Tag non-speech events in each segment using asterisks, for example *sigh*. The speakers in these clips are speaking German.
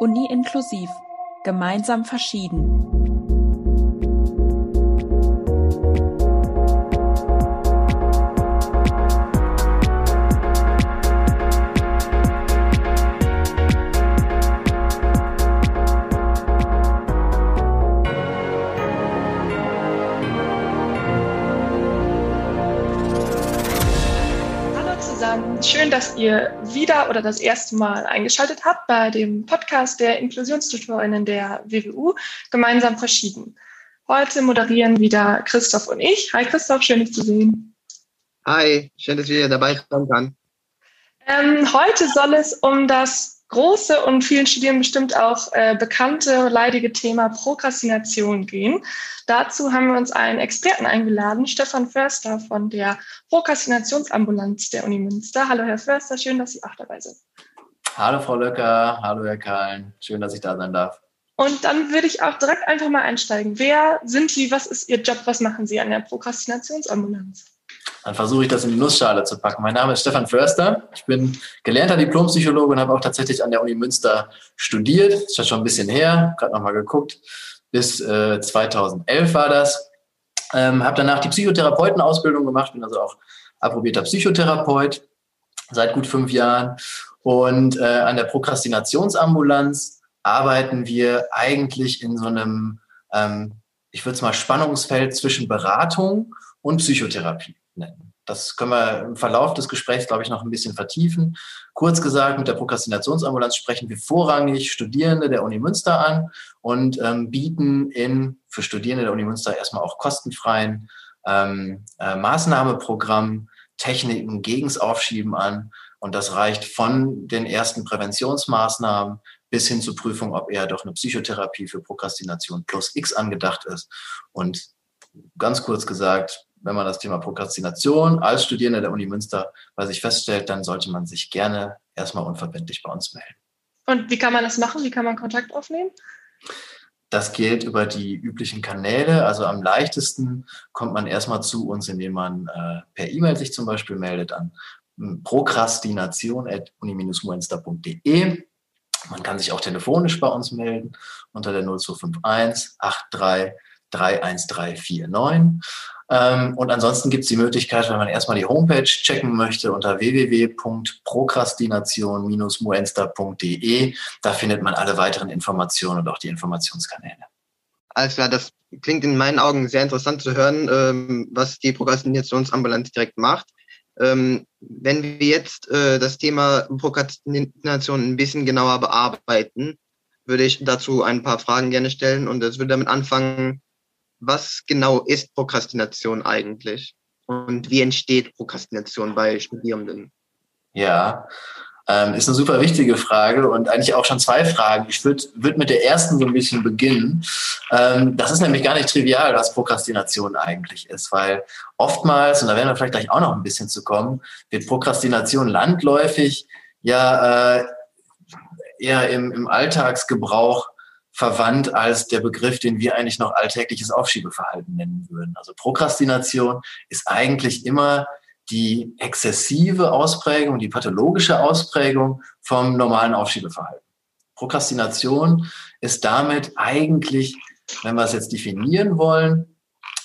Uni inklusiv. Gemeinsam verschieden. Schön, dass ihr wieder oder das erste Mal eingeschaltet habt bei dem Podcast der Inklusionstutorinnen der WWU gemeinsam verschieden. Heute moderieren wieder Christoph und ich. Hi Christoph, schön dich zu sehen. Hi, schön, dass wir dabei sein kann. Ähm, heute soll es um das große und vielen Studierenden bestimmt auch äh, bekannte, leidige Thema Prokrastination gehen. Dazu haben wir uns einen Experten eingeladen, Stefan Förster von der Prokrastinationsambulanz der Uni Münster. Hallo Herr Förster, schön, dass Sie auch dabei sind. Hallo Frau Löcker, hallo Herr Kahlen, schön, dass ich da sein darf. Und dann würde ich auch direkt einfach mal einsteigen. Wer sind Sie? Was ist Ihr Job? Was machen Sie an der Prokrastinationsambulanz? Dann versuche ich das in die Nussschale zu packen. Mein Name ist Stefan Förster. Ich bin gelernter Diplompsychologe und habe auch tatsächlich an der Uni Münster studiert. Das ist ja schon ein bisschen her, gerade nochmal geguckt. Bis äh, 2011 war das. Ähm, habe danach die Psychotherapeutenausbildung gemacht, bin also auch approbierter Psychotherapeut seit gut fünf Jahren. Und äh, an der Prokrastinationsambulanz arbeiten wir eigentlich in so einem, ähm, ich würde es mal Spannungsfeld zwischen Beratung und Psychotherapie nennen. Das können wir im Verlauf des Gesprächs, glaube ich, noch ein bisschen vertiefen. Kurz gesagt, mit der Prokrastinationsambulanz sprechen wir vorrangig Studierende der Uni Münster an und ähm, bieten in, für Studierende der Uni Münster erstmal auch kostenfreien ähm, äh, Maßnahmeprogramm, Techniken gegens Aufschieben an. Und das reicht von den ersten Präventionsmaßnahmen bis hin zur Prüfung, ob eher doch eine Psychotherapie für Prokrastination plus X angedacht ist. Und ganz kurz gesagt, wenn man das Thema Prokrastination als Studierender der Uni Münster bei sich feststellt, dann sollte man sich gerne erstmal unverbindlich bei uns melden. Und wie kann man das machen? Wie kann man Kontakt aufnehmen? Das geht über die üblichen Kanäle. Also am leichtesten kommt man erstmal zu uns, indem man äh, per E-Mail sich zum Beispiel meldet an prokrastination.uni-muenster.de. Man kann sich auch telefonisch bei uns melden unter der 0251 83 31349. Ähm, und ansonsten gibt es die Möglichkeit, wenn man erstmal die Homepage checken möchte, unter www.prokrastination-muenster.de. Da findet man alle weiteren Informationen und auch die Informationskanäle. Alles klar, das klingt in meinen Augen sehr interessant zu hören, ähm, was die Prokrastinationsambulanz direkt macht. Ähm, wenn wir jetzt äh, das Thema Prokrastination ein bisschen genauer bearbeiten, würde ich dazu ein paar Fragen gerne stellen und es würde damit anfangen, was genau ist Prokrastination eigentlich? Und wie entsteht Prokrastination bei Studierenden? Ja, ähm, ist eine super wichtige Frage und eigentlich auch schon zwei Fragen. Ich würde würd mit der ersten so ein bisschen beginnen. Ähm, das ist nämlich gar nicht trivial, was Prokrastination eigentlich ist, weil oftmals, und da werden wir vielleicht gleich auch noch ein bisschen zu kommen, wird Prokrastination landläufig ja äh, eher im, im Alltagsgebrauch verwandt als der Begriff, den wir eigentlich noch alltägliches Aufschiebeverhalten nennen würden. Also Prokrastination ist eigentlich immer die exzessive Ausprägung, die pathologische Ausprägung vom normalen Aufschiebeverhalten. Prokrastination ist damit eigentlich, wenn wir es jetzt definieren wollen,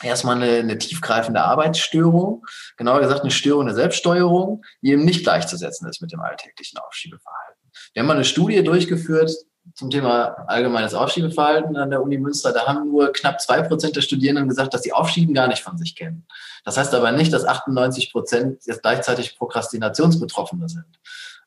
erstmal eine, eine tiefgreifende Arbeitsstörung, genauer gesagt eine Störung der Selbststeuerung, die eben nicht gleichzusetzen ist mit dem alltäglichen Aufschiebeverhalten. Wir haben mal eine Studie durchgeführt, zum Thema allgemeines Aufschiebeverhalten an der Uni Münster, da haben nur knapp zwei Prozent der Studierenden gesagt, dass sie Aufschieben gar nicht von sich kennen. Das heißt aber nicht, dass 98 Prozent jetzt gleichzeitig Prokrastinationsbetroffene sind,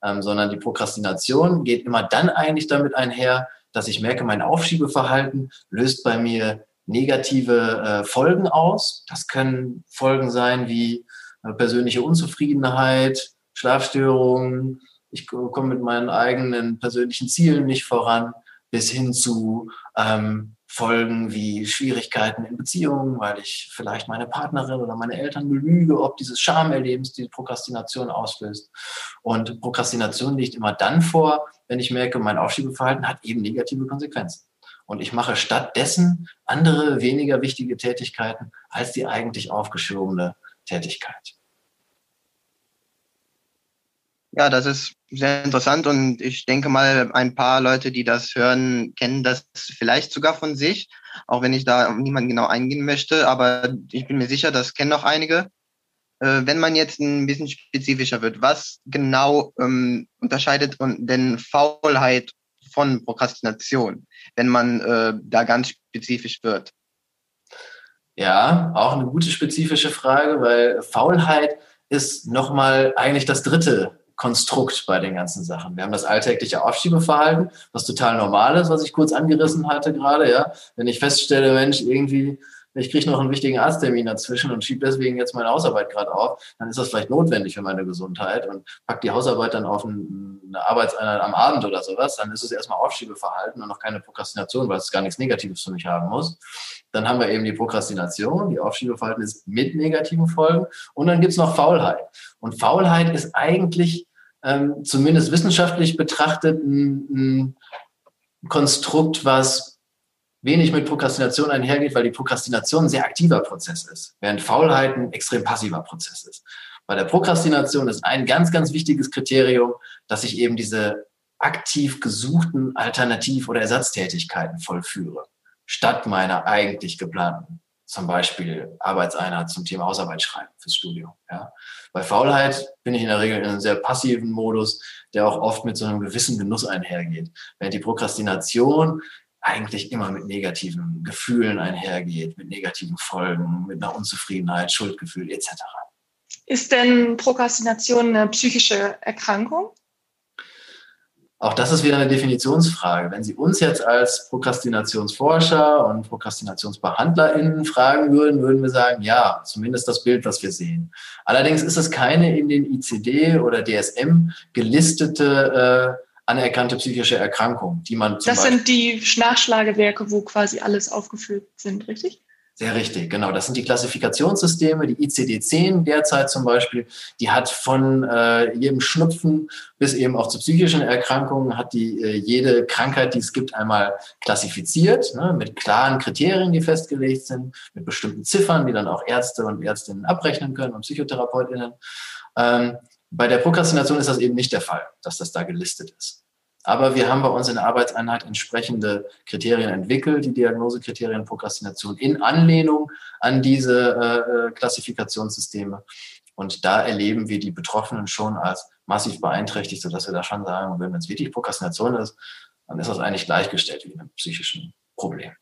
ähm, sondern die Prokrastination geht immer dann eigentlich damit einher, dass ich merke, mein Aufschiebeverhalten löst bei mir negative äh, Folgen aus. Das können Folgen sein wie äh, persönliche Unzufriedenheit, Schlafstörungen, ich komme mit meinen eigenen persönlichen Zielen nicht voran, bis hin zu ähm, Folgen wie Schwierigkeiten in Beziehungen, weil ich vielleicht meine Partnerin oder meine Eltern belüge, ob dieses Schamerlebens die Prokrastination auslöst. Und Prokrastination liegt immer dann vor, wenn ich merke, mein Aufschiebeverhalten hat eben negative Konsequenzen. Und ich mache stattdessen andere, weniger wichtige Tätigkeiten als die eigentlich aufgeschobene Tätigkeit. Ja, das ist sehr interessant und ich denke mal, ein paar Leute, die das hören, kennen das vielleicht sogar von sich, auch wenn ich da niemanden genau eingehen möchte, aber ich bin mir sicher, das kennen noch einige. Äh, wenn man jetzt ein bisschen spezifischer wird, was genau ähm, unterscheidet denn Faulheit von Prokrastination, wenn man äh, da ganz spezifisch wird? Ja, auch eine gute spezifische Frage, weil Faulheit ist nochmal eigentlich das dritte Konstrukt bei den ganzen Sachen. Wir haben das alltägliche Aufschiebeverhalten, was total normal ist, was ich kurz angerissen hatte gerade. Ja, wenn ich feststelle, Mensch, irgendwie ich kriege noch einen wichtigen Arzttermin dazwischen und schiebe deswegen jetzt meine Hausarbeit gerade auf, dann ist das vielleicht notwendig für meine Gesundheit und pack die Hausarbeit dann auf eine Arbeitseinheit am Abend oder sowas, dann ist es erstmal Aufschiebeverhalten und noch keine Prokrastination, weil es gar nichts Negatives für mich haben muss. Dann haben wir eben die Prokrastination, die Aufschiebeverhalten ist mit negativen Folgen und dann gibt's noch Faulheit. Und Faulheit ist eigentlich ähm, zumindest wissenschaftlich betrachtet ein, ein Konstrukt, was wenig mit Prokrastination einhergeht, weil die Prokrastination ein sehr aktiver Prozess ist, während Faulheit ein extrem passiver Prozess ist. Bei der Prokrastination ist ein ganz, ganz wichtiges Kriterium, dass ich eben diese aktiv gesuchten Alternativ- oder Ersatztätigkeiten vollführe, statt meiner eigentlich geplanten, zum Beispiel Arbeitseinheit zum Thema Hausarbeit schreiben fürs Studium. Ja. Bei Faulheit bin ich in der Regel in einem sehr passiven Modus, der auch oft mit so einem gewissen Genuss einhergeht. Während die Prokrastination eigentlich immer mit negativen Gefühlen einhergeht, mit negativen Folgen, mit einer Unzufriedenheit, Schuldgefühl etc. Ist denn Prokrastination eine psychische Erkrankung? Auch das ist wieder eine Definitionsfrage. Wenn Sie uns jetzt als Prokrastinationsforscher und ProkrastinationsbehandlerInnen fragen würden, würden wir sagen, ja, zumindest das Bild, was wir sehen. Allerdings ist es keine in den ICD oder DSM gelistete äh, anerkannte psychische Erkrankung, die man zum Das Beispiel sind die Nachschlagewerke, wo quasi alles aufgeführt sind, richtig? Sehr richtig, genau. Das sind die Klassifikationssysteme, die ICD-10 derzeit zum Beispiel, die hat von äh, jedem Schnupfen bis eben auch zu psychischen Erkrankungen, hat die äh, jede Krankheit, die es gibt, einmal klassifiziert, ne, mit klaren Kriterien, die festgelegt sind, mit bestimmten Ziffern, die dann auch Ärzte und Ärztinnen abrechnen können und PsychotherapeutInnen. Ähm, bei der Prokrastination ist das eben nicht der Fall, dass das da gelistet ist. Aber wir haben bei uns in der Arbeitseinheit entsprechende Kriterien entwickelt, die Diagnosekriterien Prokrastination in Anlehnung an diese äh, Klassifikationssysteme. Und da erleben wir die Betroffenen schon als massiv beeinträchtigt, sodass wir da schon sagen, wenn es wirklich Prokrastination ist, dann ist das eigentlich gleichgestellt wie einem psychischen Problem.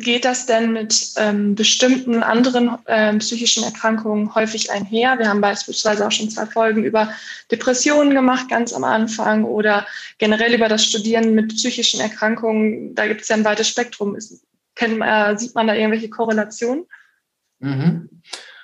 Geht das denn mit ähm, bestimmten anderen ähm, psychischen Erkrankungen häufig einher? Wir haben beispielsweise auch schon zwei Folgen über Depressionen gemacht, ganz am Anfang, oder generell über das Studieren mit psychischen Erkrankungen. Da gibt es ja ein weites Spektrum. Ist, kennt, äh, sieht man da irgendwelche Korrelationen? Mhm.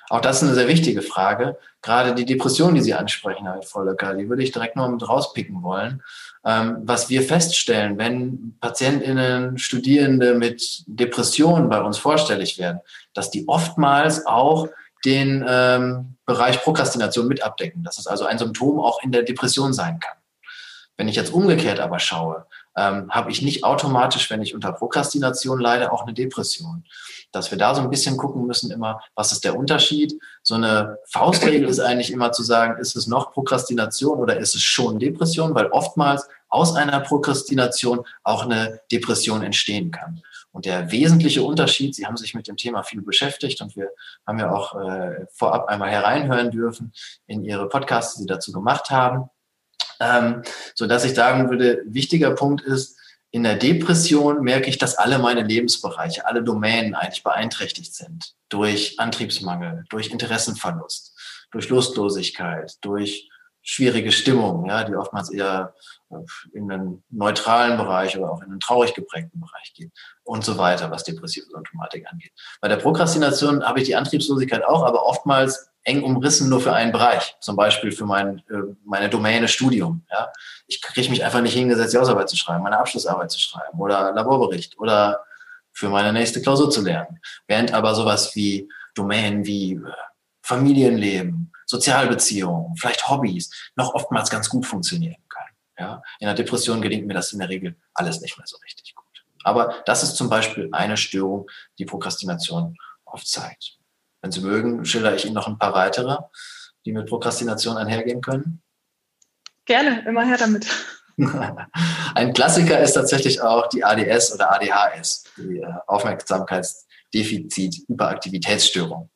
Auch das ist eine sehr wichtige Frage. Gerade die Depression, die Sie ansprechen, Herr Vollecker, die würde ich direkt noch mit rauspicken wollen. Ähm, was wir feststellen, wenn PatientInnen, Studierende mit Depressionen bei uns vorstellig werden, dass die oftmals auch den ähm, Bereich Prokrastination mit abdecken, dass es also ein Symptom auch in der Depression sein kann. Wenn ich jetzt umgekehrt aber schaue, ähm, habe ich nicht automatisch, wenn ich unter Prokrastination leide, auch eine Depression. Dass wir da so ein bisschen gucken müssen immer, was ist der Unterschied? So eine Faustregel ist eigentlich immer zu sagen, ist es noch Prokrastination oder ist es schon Depression? Weil oftmals aus einer Prokrastination auch eine Depression entstehen kann. Und der wesentliche Unterschied, Sie haben sich mit dem Thema viel beschäftigt und wir haben ja auch äh, vorab einmal hereinhören dürfen in Ihre Podcasts, die Sie dazu gemacht haben. Ähm, so dass ich sagen würde, wichtiger Punkt ist, in der Depression merke ich, dass alle meine Lebensbereiche, alle Domänen eigentlich beeinträchtigt sind. Durch Antriebsmangel, durch Interessenverlust, durch Lustlosigkeit, durch schwierige Stimmung, ja, die oftmals eher in einen neutralen Bereich oder auch in einen traurig geprägten Bereich geht und so weiter, was depressive Symptomatik angeht. Bei der Prokrastination habe ich die Antriebslosigkeit auch, aber oftmals eng umrissen nur für einen Bereich, zum Beispiel für mein, äh, meine Domäne Studium. Ja. Ich kriege mich einfach nicht hingesetzt, die Hausarbeit zu schreiben, meine Abschlussarbeit zu schreiben oder Laborbericht oder für meine nächste Klausur zu lernen. Während aber sowas wie Domänen wie äh, Familienleben, Sozialbeziehungen, vielleicht Hobbys noch oftmals ganz gut funktionieren können. Ja. In der Depression gelingt mir das in der Regel alles nicht mehr so richtig gut. Aber das ist zum Beispiel eine Störung, die Prokrastination oft zeigt. Wenn Sie mögen, schilder ich Ihnen noch ein paar weitere, die mit Prokrastination einhergehen können. Gerne, immer her damit. *laughs* Ein Klassiker ist tatsächlich auch die ADS oder ADHS, die äh, Aufmerksamkeitsdefizit-Hyperaktivitätsstörung.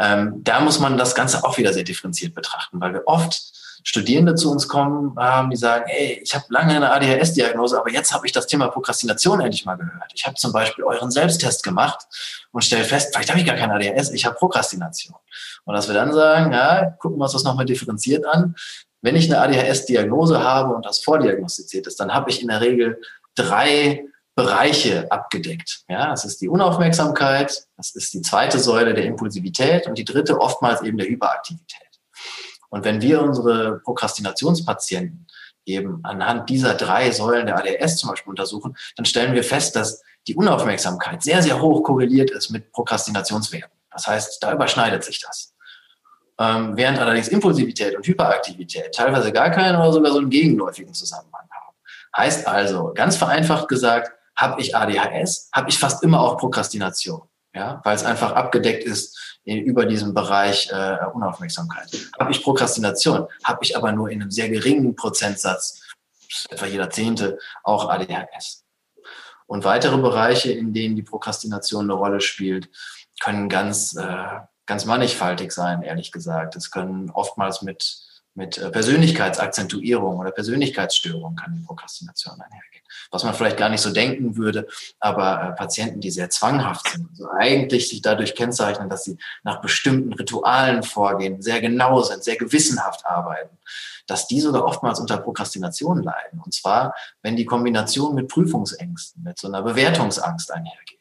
Ähm, da muss man das Ganze auch wieder sehr differenziert betrachten, weil wir oft Studierende zu uns kommen, ähm, die sagen, ey, ich habe lange eine ADHS-Diagnose, aber jetzt habe ich das Thema Prokrastination endlich mal gehört. Ich habe zum Beispiel euren Selbsttest gemacht und stelle fest, vielleicht habe ich gar keine ADHS, ich habe Prokrastination. Und dass wir dann sagen, ja, gucken wir uns das nochmal differenziert an. Wenn ich eine ADHS-Diagnose habe und das vordiagnostiziert ist, dann habe ich in der Regel drei Bereiche abgedeckt. Ja, das ist die Unaufmerksamkeit, das ist die zweite Säule der Impulsivität und die dritte oftmals eben der Hyperaktivität. Und wenn wir unsere Prokrastinationspatienten eben anhand dieser drei Säulen der ADS zum Beispiel untersuchen, dann stellen wir fest, dass die Unaufmerksamkeit sehr, sehr hoch korreliert ist mit Prokrastinationswerten. Das heißt, da überschneidet sich das. Ähm, während allerdings Impulsivität und Hyperaktivität teilweise gar keinen oder sogar so einen gegenläufigen Zusammenhang haben. Heißt also, ganz vereinfacht gesagt, habe ich ADHS, habe ich fast immer auch Prokrastination, ja, weil es einfach abgedeckt ist über diesem Bereich äh, Unaufmerksamkeit. Habe ich Prokrastination, habe ich aber nur in einem sehr geringen Prozentsatz, etwa jeder Zehnte, auch ADHS. Und weitere Bereiche, in denen die Prokrastination eine Rolle spielt, können ganz, äh, ganz mannigfaltig sein, ehrlich gesagt. Es können oftmals mit mit äh, Persönlichkeitsakzentuierung oder Persönlichkeitsstörung kann die Prokrastination einhergehen. Was man vielleicht gar nicht so denken würde, aber äh, Patienten, die sehr zwanghaft sind, also eigentlich sich dadurch kennzeichnen, dass sie nach bestimmten Ritualen vorgehen, sehr genau sind, sehr gewissenhaft arbeiten, dass die sogar oftmals unter Prokrastination leiden. Und zwar, wenn die Kombination mit Prüfungsängsten, mit so einer Bewertungsangst einhergeht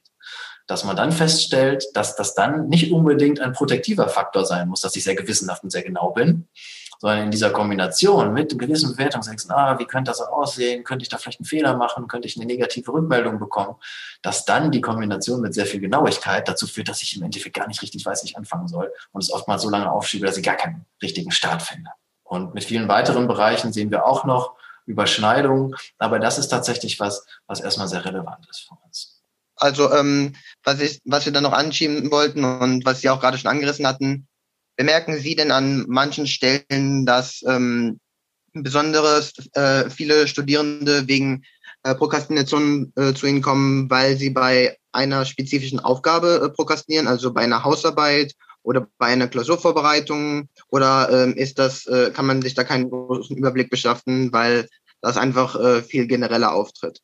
dass man dann feststellt, dass das dann nicht unbedingt ein protektiver Faktor sein muss, dass ich sehr gewissenhaft und sehr genau bin, sondern in dieser Kombination mit gewissen Bewertungsängsten, ah, wie könnte das aussehen, könnte ich da vielleicht einen Fehler machen, könnte ich eine negative Rückmeldung bekommen, dass dann die Kombination mit sehr viel Genauigkeit dazu führt, dass ich im Endeffekt gar nicht richtig weiß, wie ich anfangen soll und es oftmals so lange aufschiebe, dass ich gar keinen richtigen Start finde. Und mit vielen weiteren Bereichen sehen wir auch noch Überschneidungen, aber das ist tatsächlich was, was erstmal sehr relevant ist für uns. Also ähm, was, ich, was wir dann noch anschieben wollten und was Sie auch gerade schon angerissen hatten, Bemerken Sie denn an manchen Stellen, dass ähm, besonderes äh, viele Studierende wegen äh, Prokrastination äh, zu Ihnen kommen, weil sie bei einer spezifischen Aufgabe äh, prokrastinieren, also bei einer Hausarbeit oder bei einer Klausurvorbereitung? Oder ähm, ist das, äh, kann man sich da keinen großen Überblick beschaffen, weil das einfach äh, viel genereller auftritt?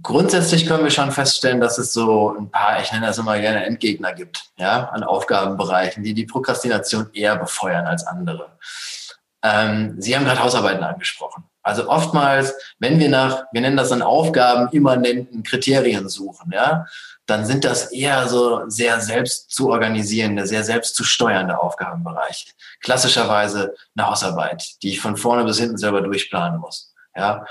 Grundsätzlich können wir schon feststellen, dass es so ein paar, ich nenne das immer gerne Endgegner gibt, ja, an Aufgabenbereichen, die die Prokrastination eher befeuern als andere. Ähm, Sie haben gerade Hausarbeiten angesprochen. Also oftmals, wenn wir nach, wir nennen das dann Aufgaben immanenten Kriterien suchen, ja, dann sind das eher so sehr selbst zu organisierende, sehr selbst zu steuernde Aufgabenbereiche. Klassischerweise eine Hausarbeit, die ich von vorne bis hinten selber durchplanen muss, ja.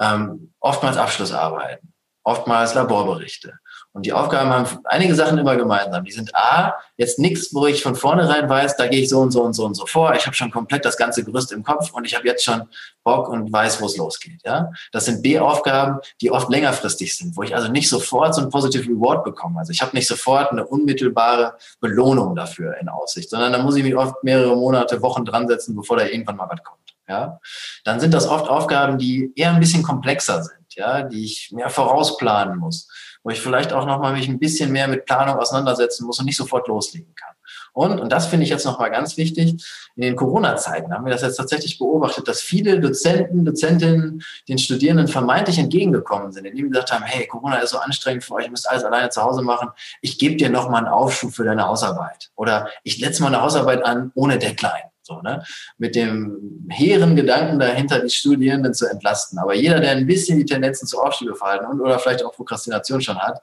Ähm, oftmals Abschlussarbeiten, oftmals Laborberichte. Und die Aufgaben haben einige Sachen immer gemeinsam. Die sind A, jetzt nichts, wo ich von vornherein weiß, da gehe ich so und so und so und so vor. Ich habe schon komplett das ganze Gerüst im Kopf und ich habe jetzt schon Bock und weiß, wo es losgeht. Ja? Das sind B-Aufgaben, die oft längerfristig sind, wo ich also nicht sofort so ein Positive Reward bekomme. Also ich habe nicht sofort eine unmittelbare Belohnung dafür in Aussicht, sondern da muss ich mich oft mehrere Monate, Wochen dran setzen, bevor da irgendwann mal was kommt ja, dann sind das oft Aufgaben, die eher ein bisschen komplexer sind, ja, die ich mehr vorausplanen muss, wo ich vielleicht auch nochmal mich ein bisschen mehr mit Planung auseinandersetzen muss und nicht sofort loslegen kann. Und, und das finde ich jetzt nochmal ganz wichtig, in den Corona-Zeiten haben wir das jetzt tatsächlich beobachtet, dass viele Dozenten, Dozentinnen den Studierenden vermeintlich entgegengekommen sind, indem sie gesagt haben, hey, Corona ist so anstrengend für euch, ihr müsst alles alleine zu Hause machen, ich gebe dir nochmal einen Aufschub für deine Hausarbeit. Oder ich setze mal eine Hausarbeit an ohne Deadline. So, ne? Mit dem hehren Gedanken dahinter, die Studierenden zu entlasten. Aber jeder, der ein bisschen die Tendenzen zu Aufschiebeverhalten und oder vielleicht auch Prokrastination schon hat,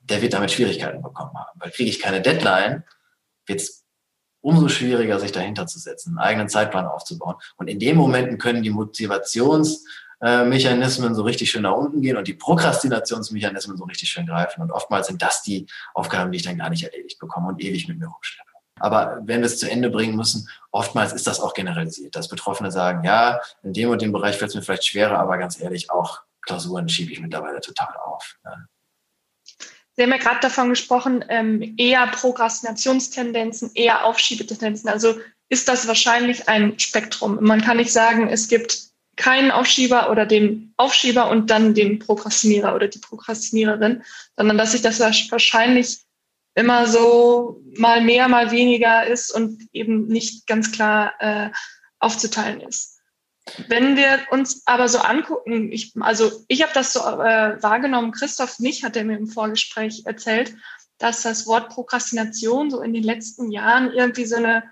der wird damit Schwierigkeiten bekommen haben. Weil kriege ich keine Deadline, wird es umso schwieriger, sich dahinter zu setzen, einen eigenen Zeitplan aufzubauen. Und in den Momenten können die Motivationsmechanismen so richtig schön nach unten gehen und die Prokrastinationsmechanismen so richtig schön greifen. Und oftmals sind das die Aufgaben, die ich dann gar nicht erledigt bekomme und ewig mit mir rumschleppe. Aber wenn wir es zu Ende bringen müssen, oftmals ist das auch generalisiert, dass Betroffene sagen, ja, in dem und dem Bereich fällt es mir vielleicht schwerer, aber ganz ehrlich, auch Klausuren schiebe ich mittlerweile total auf. Ne? Sie haben ja gerade davon gesprochen, ähm, eher Prokrastinationstendenzen, eher Aufschiebetendenzen. Also ist das wahrscheinlich ein Spektrum. Man kann nicht sagen, es gibt keinen Aufschieber oder den Aufschieber und dann den Prokrastinierer oder die Prokrastiniererin, sondern dass sich das wahrscheinlich immer so mal mehr, mal weniger ist und eben nicht ganz klar äh, aufzuteilen ist. Wenn wir uns aber so angucken, ich, also ich habe das so äh, wahrgenommen, Christoph nicht, hat er mir im Vorgespräch erzählt, dass das Wort Prokrastination so in den letzten Jahren irgendwie so eine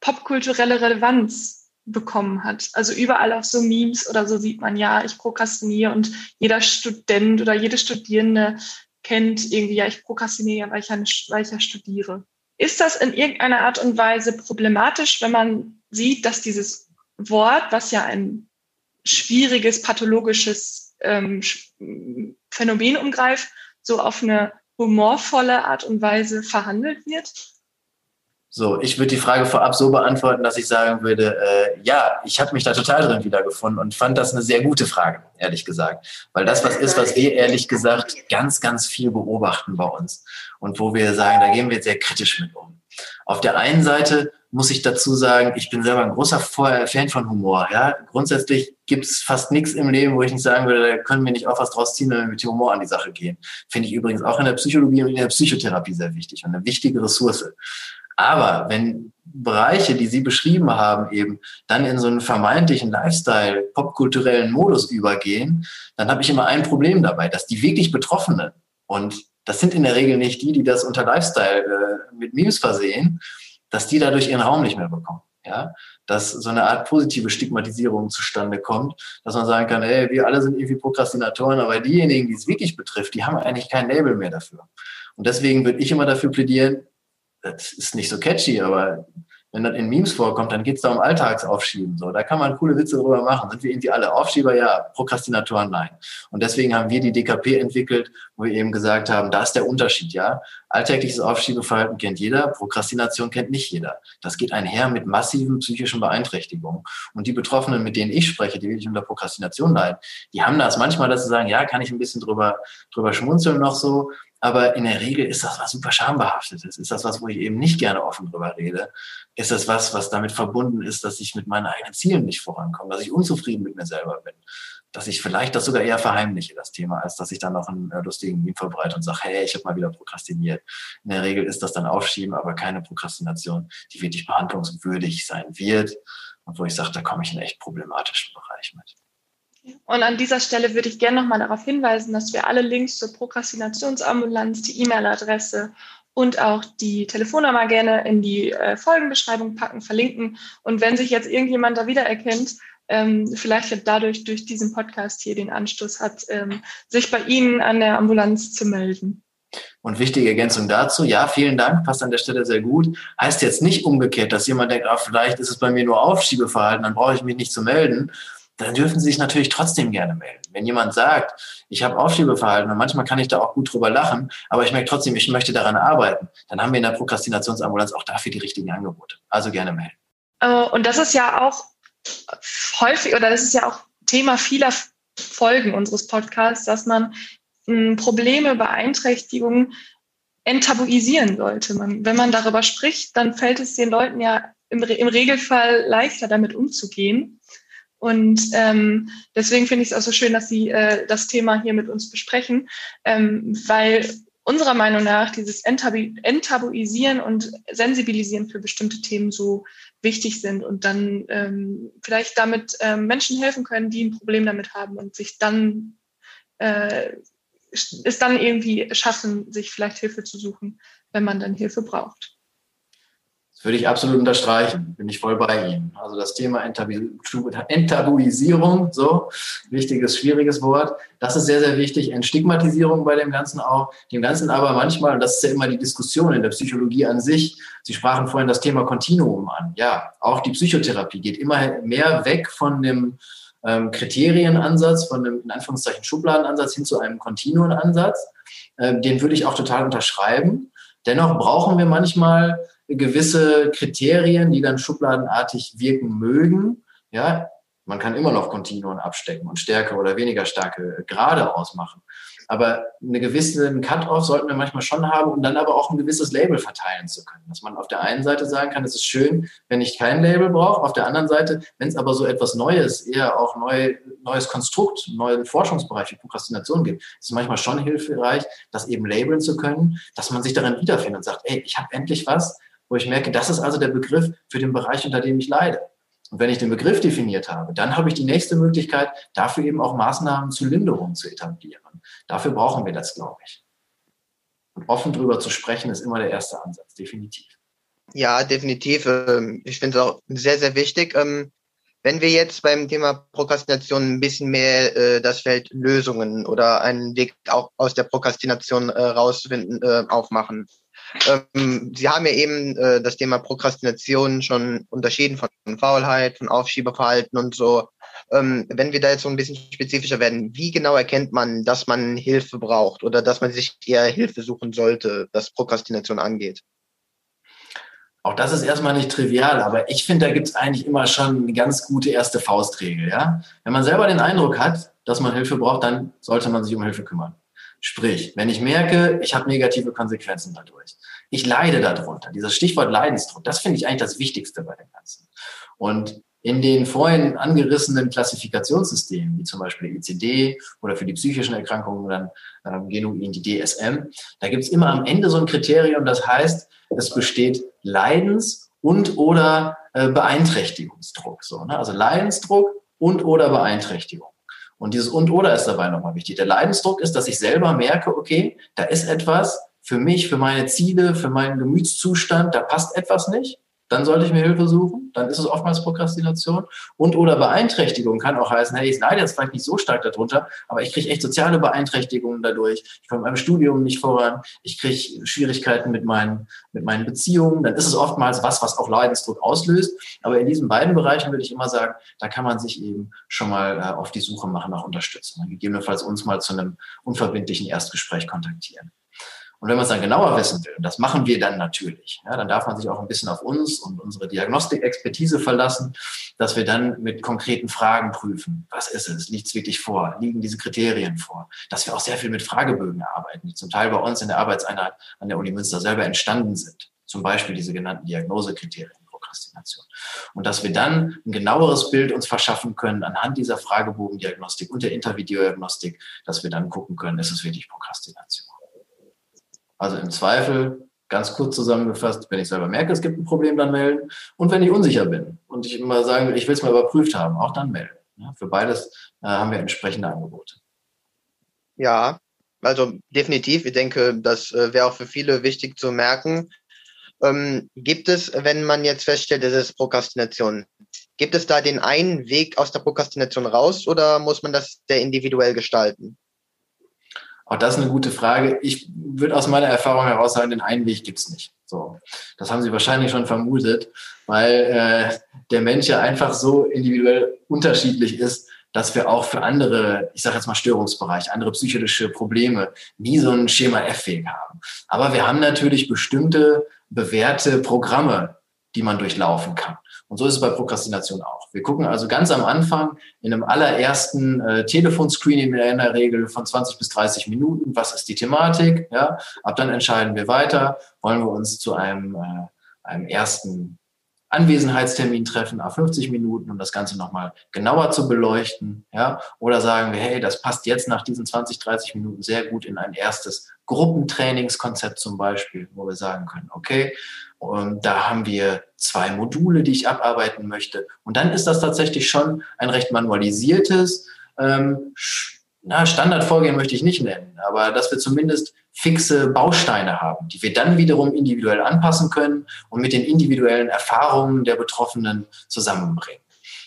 popkulturelle Relevanz bekommen hat. Also überall auf so Memes oder so sieht man, ja, ich prokrastiniere und jeder Student oder jede Studierende kennt irgendwie, ja, ich prokrastiniere, weil ich ja, weil ich ja studiere. Ist das in irgendeiner Art und Weise problematisch, wenn man sieht, dass dieses Wort, was ja ein schwieriges, pathologisches ähm, Phänomen umgreift, so auf eine humorvolle Art und Weise verhandelt wird? So, ich würde die Frage vorab so beantworten, dass ich sagen würde, äh, ja, ich habe mich da total drin wiedergefunden und fand das eine sehr gute Frage, ehrlich gesagt. Weil das was ist, was wir ehrlich gesagt ganz, ganz viel beobachten bei uns und wo wir sagen, da gehen wir sehr kritisch mit um. Auf der einen Seite muss ich dazu sagen, ich bin selber ein großer Fan von Humor. Ja? Grundsätzlich gibt es fast nichts im Leben, wo ich nicht sagen würde, da können wir nicht auch was draus ziehen, wenn wir mit Humor an die Sache gehen. Finde ich übrigens auch in der Psychologie und in der Psychotherapie sehr wichtig und eine wichtige Ressource. Aber wenn Bereiche, die Sie beschrieben haben, eben dann in so einen vermeintlichen Lifestyle, popkulturellen Modus übergehen, dann habe ich immer ein Problem dabei, dass die wirklich Betroffenen, und das sind in der Regel nicht die, die das unter Lifestyle äh, mit Memes versehen, dass die dadurch ihren Raum nicht mehr bekommen. Ja, dass so eine Art positive Stigmatisierung zustande kommt, dass man sagen kann, ey, wir alle sind irgendwie Prokrastinatoren, aber diejenigen, die es wirklich betrifft, die haben eigentlich kein Label mehr dafür. Und deswegen würde ich immer dafür plädieren, das ist nicht so catchy, aber wenn das in Memes vorkommt, dann geht es da um Alltagsaufschieben. So, da kann man coole Witze drüber machen. Sind wir irgendwie alle Aufschieber? Ja. Prokrastinatoren? Nein. Und deswegen haben wir die DKP entwickelt, wo wir eben gesagt haben, da ist der Unterschied, ja. Alltägliches Aufschiebeverhalten kennt jeder, Prokrastination kennt nicht jeder. Das geht einher mit massiven psychischen Beeinträchtigungen. Und die Betroffenen, mit denen ich spreche, die wirklich unter Prokrastination leiden, die haben das manchmal, dass sie sagen, ja, kann ich ein bisschen drüber, drüber schmunzeln noch so. Aber in der Regel ist das was super schambehaftetes. Ist das was, wo ich eben nicht gerne offen drüber rede? Ist das was, was damit verbunden ist, dass ich mit meinen eigenen Zielen nicht vorankomme, dass ich unzufrieden mit mir selber bin? Dass ich vielleicht das sogar eher verheimliche, das Thema, als dass ich dann noch einen äh, lustigen Meme verbreite und sage, hey, ich habe mal wieder prokrastiniert. In der Regel ist das dann Aufschieben, aber keine Prokrastination, die wirklich behandlungswürdig sein wird und wo ich sage, da komme ich in echt problematischen Bereich mit. Und an dieser Stelle würde ich gerne nochmal darauf hinweisen, dass wir alle Links zur Prokrastinationsambulanz, die E-Mail-Adresse und auch die Telefonnummer gerne in die äh, Folgenbeschreibung packen, verlinken. Und wenn sich jetzt irgendjemand da wiedererkennt, ähm, vielleicht dadurch durch diesen Podcast hier den Anstoß hat, ähm, sich bei Ihnen an der Ambulanz zu melden. Und wichtige Ergänzung dazu, ja, vielen Dank, passt an der Stelle sehr gut. Heißt jetzt nicht umgekehrt, dass jemand denkt, ah, vielleicht ist es bei mir nur Aufschiebeverhalten, dann brauche ich mich nicht zu melden, dann dürfen Sie sich natürlich trotzdem gerne melden. Wenn jemand sagt, ich habe Aufschiebeverhalten und manchmal kann ich da auch gut drüber lachen, aber ich merke trotzdem, ich möchte daran arbeiten, dann haben wir in der Prokrastinationsambulanz auch dafür die richtigen Angebote. Also gerne melden. Äh, und das ist ja auch häufig, oder das ist ja auch Thema vieler Folgen unseres Podcasts, dass man hm, Probleme, Beeinträchtigungen enttabuisieren sollte. Wenn man darüber spricht, dann fällt es den Leuten ja im Regelfall leichter, damit umzugehen. Und ähm, deswegen finde ich es auch so schön, dass Sie äh, das Thema hier mit uns besprechen, ähm, weil unserer Meinung nach dieses Enttabu Enttabuisieren und Sensibilisieren für bestimmte Themen so wichtig sind und dann ähm, vielleicht damit ähm, Menschen helfen können, die ein Problem damit haben und sich dann äh, es dann irgendwie schaffen, sich vielleicht Hilfe zu suchen, wenn man dann Hilfe braucht. Das würde ich absolut unterstreichen, bin ich voll bei Ihnen. Also das Thema Enttabuisierung, so, wichtiges, schwieriges Wort, das ist sehr, sehr wichtig. Entstigmatisierung bei dem Ganzen auch, dem Ganzen aber manchmal, und das ist ja immer die Diskussion in der Psychologie an sich, Sie sprachen vorhin das Thema Kontinuum an. Ja, auch die Psychotherapie geht immer mehr weg von dem ähm, Kriterienansatz, von dem in Anführungszeichen Schubladenansatz hin zu einem Kontinuumansatz. Ähm, den würde ich auch total unterschreiben. Dennoch brauchen wir manchmal gewisse Kriterien, die dann schubladenartig wirken mögen. Ja, man kann immer noch Kontinuen abstecken und stärker oder weniger starke Grade ausmachen. Aber eine gewisse Cut-off sollten wir manchmal schon haben, um dann aber auch ein gewisses Label verteilen zu können. Dass man auf der einen Seite sagen kann, es ist schön, wenn ich kein Label brauche. Auf der anderen Seite, wenn es aber so etwas Neues, eher auch neu, neues Konstrukt, neuen Forschungsbereich wie Prokrastination gibt, ist es manchmal schon hilfreich, das eben labeln zu können, dass man sich darin wiederfindet und sagt, ey, ich habe endlich was, wo ich merke, das ist also der Begriff für den Bereich, unter dem ich leide. Und wenn ich den Begriff definiert habe, dann habe ich die nächste Möglichkeit, dafür eben auch Maßnahmen zur Linderung zu etablieren. Dafür brauchen wir das, glaube ich. Und offen drüber zu sprechen, ist immer der erste Ansatz, definitiv. Ja, definitiv. Ähm, ich finde es auch sehr, sehr wichtig. Ähm, wenn wir jetzt beim Thema Prokrastination ein bisschen mehr äh, das Feld Lösungen oder einen Weg auch aus der Prokrastination äh, rausfinden, äh, aufmachen, ähm, Sie haben ja eben äh, das Thema Prokrastination schon unterschieden von Faulheit, von Aufschiebeverhalten und so. Ähm, wenn wir da jetzt so ein bisschen spezifischer werden, wie genau erkennt man, dass man Hilfe braucht oder dass man sich eher Hilfe suchen sollte, was Prokrastination angeht? Auch das ist erstmal nicht trivial, aber ich finde, da gibt es eigentlich immer schon eine ganz gute erste Faustregel. Ja? Wenn man selber den Eindruck hat, dass man Hilfe braucht, dann sollte man sich um Hilfe kümmern. Sprich, wenn ich merke, ich habe negative Konsequenzen dadurch, ich leide darunter, dieses Stichwort Leidensdruck, das finde ich eigentlich das Wichtigste bei dem Ganzen. Und in den vorhin angerissenen Klassifikationssystemen, wie zum Beispiel ICD oder für die psychischen Erkrankungen dann ähm, genuin die DSM, da gibt es immer am Ende so ein Kriterium, das heißt, es besteht Leidens- und oder äh, Beeinträchtigungsdruck. So, ne? Also Leidensdruck und oder Beeinträchtigung. Und dieses und oder ist dabei nochmal wichtig. Der Leidensdruck ist, dass ich selber merke, okay, da ist etwas für mich, für meine Ziele, für meinen Gemütszustand, da passt etwas nicht dann sollte ich mir Hilfe suchen. Dann ist es oftmals Prokrastination. Und oder Beeinträchtigung kann auch heißen, hey, ich leide jetzt vielleicht nicht so stark darunter, aber ich kriege echt soziale Beeinträchtigungen dadurch. Ich komme mit meinem Studium nicht voran. Ich kriege Schwierigkeiten mit meinen, mit meinen Beziehungen. Dann ist es oftmals was, was auch Leidensdruck auslöst. Aber in diesen beiden Bereichen würde ich immer sagen, da kann man sich eben schon mal äh, auf die Suche machen nach Unterstützung. Gegebenenfalls uns mal zu einem unverbindlichen Erstgespräch kontaktieren. Und wenn man es dann genauer wissen will, und das machen wir dann natürlich, ja, dann darf man sich auch ein bisschen auf uns und unsere Diagnostikexpertise verlassen, dass wir dann mit konkreten Fragen prüfen. Was ist es? Liegt es wirklich vor? Liegen diese Kriterien vor? Dass wir auch sehr viel mit Fragebögen arbeiten, die zum Teil bei uns in der Arbeitseinheit an der Uni Münster selber entstanden sind. Zum Beispiel diese genannten Diagnosekriterien. Prokrastination. Und dass wir dann ein genaueres Bild uns verschaffen können anhand dieser Fragebogendiagnostik und der Intervideodiagnostik, dass wir dann gucken können, ist es wirklich Prokrastination. Also im Zweifel, ganz kurz zusammengefasst, wenn ich selber merke, es gibt ein Problem, dann melden. Und wenn ich unsicher bin und ich immer sagen will, ich will es mal überprüft haben, auch dann melden. Für beides äh, haben wir entsprechende Angebote. Ja, also definitiv. Ich denke, das äh, wäre auch für viele wichtig zu merken. Ähm, gibt es, wenn man jetzt feststellt, es ist Prokrastination, gibt es da den einen Weg aus der Prokrastination raus oder muss man das sehr individuell gestalten? Auch das ist eine gute Frage. Ich würde aus meiner Erfahrung heraus sagen, den einen Weg gibt's nicht. So, das haben Sie wahrscheinlich schon vermutet, weil äh, der Mensch ja einfach so individuell unterschiedlich ist, dass wir auch für andere, ich sage jetzt mal Störungsbereiche, andere psychische Probleme nie so ein Schema F-Weg haben. Aber wir haben natürlich bestimmte bewährte Programme, die man durchlaufen kann. Und so ist es bei Prokrastination auch. Wir gucken also ganz am Anfang in einem allerersten äh, Telefonscreening in der Regel von 20 bis 30 Minuten, was ist die Thematik, ja, ab dann entscheiden wir weiter, wollen wir uns zu einem, äh, einem ersten Anwesenheitstermin treffen, a 50 Minuten, um das Ganze nochmal genauer zu beleuchten, ja, oder sagen wir, hey, das passt jetzt nach diesen 20, 30 Minuten sehr gut in ein erstes Gruppentrainingskonzept zum Beispiel, wo wir sagen können, okay, und da haben wir zwei Module, die ich abarbeiten möchte. Und dann ist das tatsächlich schon ein recht manualisiertes, ähm, na, Standardvorgehen möchte ich nicht nennen, aber dass wir zumindest fixe Bausteine haben, die wir dann wiederum individuell anpassen können und mit den individuellen Erfahrungen der Betroffenen zusammenbringen.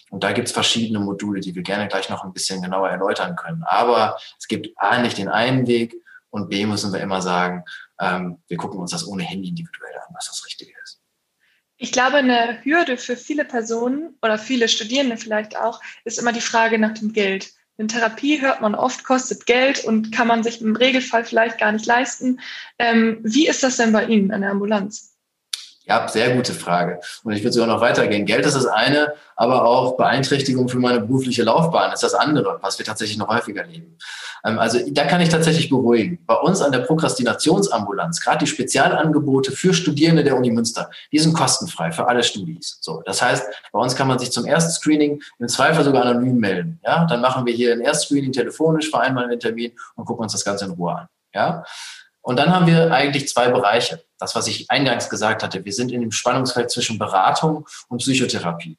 Und da gibt es verschiedene Module, die wir gerne gleich noch ein bisschen genauer erläutern können. Aber es gibt A nicht den einen Weg und B müssen wir immer sagen, ähm, wir gucken uns das ohnehin individuell an, was das Richtige ist. Ich glaube, eine Hürde für viele Personen oder viele Studierende vielleicht auch, ist immer die Frage nach dem Geld. In Therapie hört man oft, kostet Geld und kann man sich im Regelfall vielleicht gar nicht leisten. Ähm, wie ist das denn bei Ihnen an der Ambulanz? Ja, sehr gute Frage. Und ich würde sogar noch weitergehen. Geld ist das eine, aber auch Beeinträchtigung für meine berufliche Laufbahn ist das andere, was wir tatsächlich noch häufiger erleben. Ähm, also da kann ich tatsächlich beruhigen. Bei uns an der Prokrastinationsambulanz, gerade die Spezialangebote für Studierende der Uni Münster, die sind kostenfrei für alle Studis. So, das heißt, bei uns kann man sich zum Erstscreening im Zweifel sogar anonym melden. Ja, dann machen wir hier ein Erstscreening telefonisch, vereinbaren einen Termin und gucken uns das Ganze in Ruhe an. Ja, und dann haben wir eigentlich zwei Bereiche. Das, was ich eingangs gesagt hatte. Wir sind in dem Spannungsfeld zwischen Beratung und Psychotherapie.